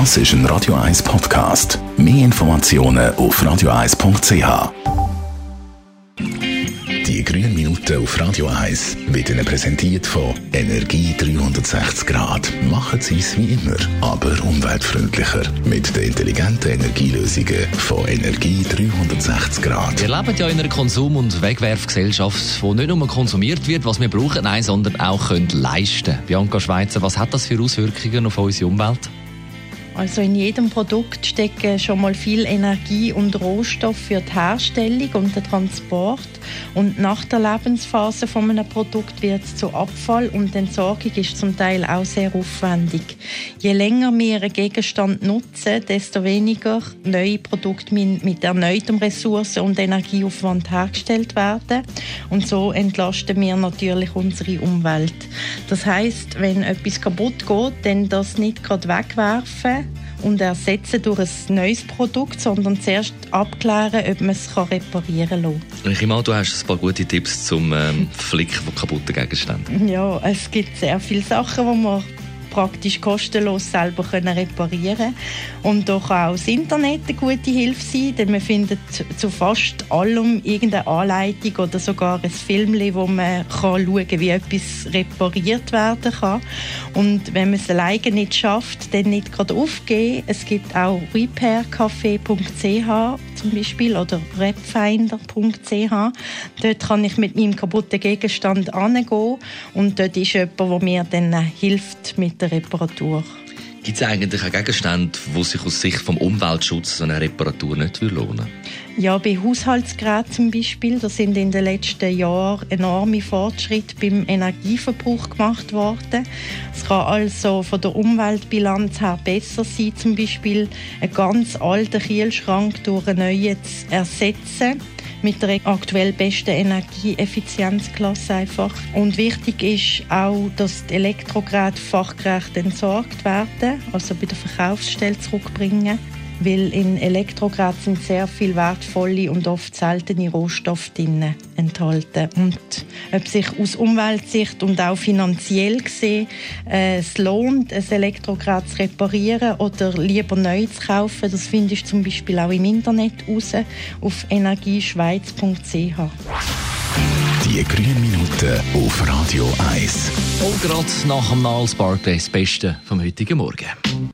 Das ist ein Radio 1 Podcast. Mehr Informationen auf radio1.ch. Die grünen Minuten auf Radio 1 werden Ihnen präsentiert von Energie 360 Grad. Machen Sie es wie immer, aber umweltfreundlicher. Mit den intelligenten Energielösungen von Energie 360 Grad. Wir leben ja in einer Konsum- und Wegwerfgesellschaft, wo nicht nur konsumiert wird, was wir brauchen, nein, sondern auch können leisten. Bianca Schweizer, was hat das für Auswirkungen auf unsere Umwelt? Also in jedem Produkt stecken schon mal viel Energie und Rohstoff für die Herstellung und den Transport. Und nach der Lebensphase von einem Produkt wird es zu Abfall und Entsorgung ist zum Teil auch sehr aufwendig. Je länger wir einen Gegenstand nutzen, desto weniger neue Produkte mit erneutem Ressourcen- und Energieaufwand hergestellt werden. Und so entlasten wir natürlich unsere Umwelt. Das heißt, wenn etwas kaputt geht, dann das nicht gerade wegwerfen, und ersetzen durch ein neues Produkt, sondern zuerst abklären, ob man es reparieren kann. Ich an, du hast ein paar gute Tipps zum ähm, Flicken von kaputten Gegenständen. Ja, es gibt sehr viele Sachen, die man praktisch kostenlos selber können reparieren Und kann auch das Internet eine gute Hilfe sein, denn man findet zu fast allem irgendeine Anleitung oder sogar ein Film, wo man kann schauen kann, wie etwas repariert werden kann. Und wenn man es alleine nicht schafft, dann nicht gerade aufgeben. Es gibt auch repaircafé.ch zum Beispiel oder repfinder.ch. Dort kann ich mit meinem kaputten Gegenstand angehen und dort ist jemand, der mir dann hilft mit der Reparatur. Gibt es eigentlich auch Gegenstände, die sich aus Sicht vom Umweltschutz so eine Reparatur nicht lohnen Ja, bei Haushaltsgeräten zum Beispiel, da sind in den letzten Jahren enorme Fortschritte beim Energieverbrauch gemacht worden. Es kann also von der Umweltbilanz her besser sein, zum Beispiel einen ganz alten Kühlschrank durch einen neuen zu ersetzen mit der aktuell besten Energieeffizienzklasse einfach. Und wichtig ist auch, dass die Elektrogeräte fachgerecht entsorgt werden, also bei der Verkaufsstelle zurückbringen weil in Elektrogeräten sind sehr viel wertvolle und oft seltene Rohstoffe drin enthalten. Und ob sich aus Umweltsicht und auch finanziell gesehen äh, es lohnt, ein Elektrogerät zu reparieren oder lieber neu zu kaufen, das findest du zum Beispiel auch im Internet raus auf energieschweiz.ch. Die grünen Minuten auf Radio 1. Und gerade nach dem Niles Barclay das Beste vom heutigen Morgen.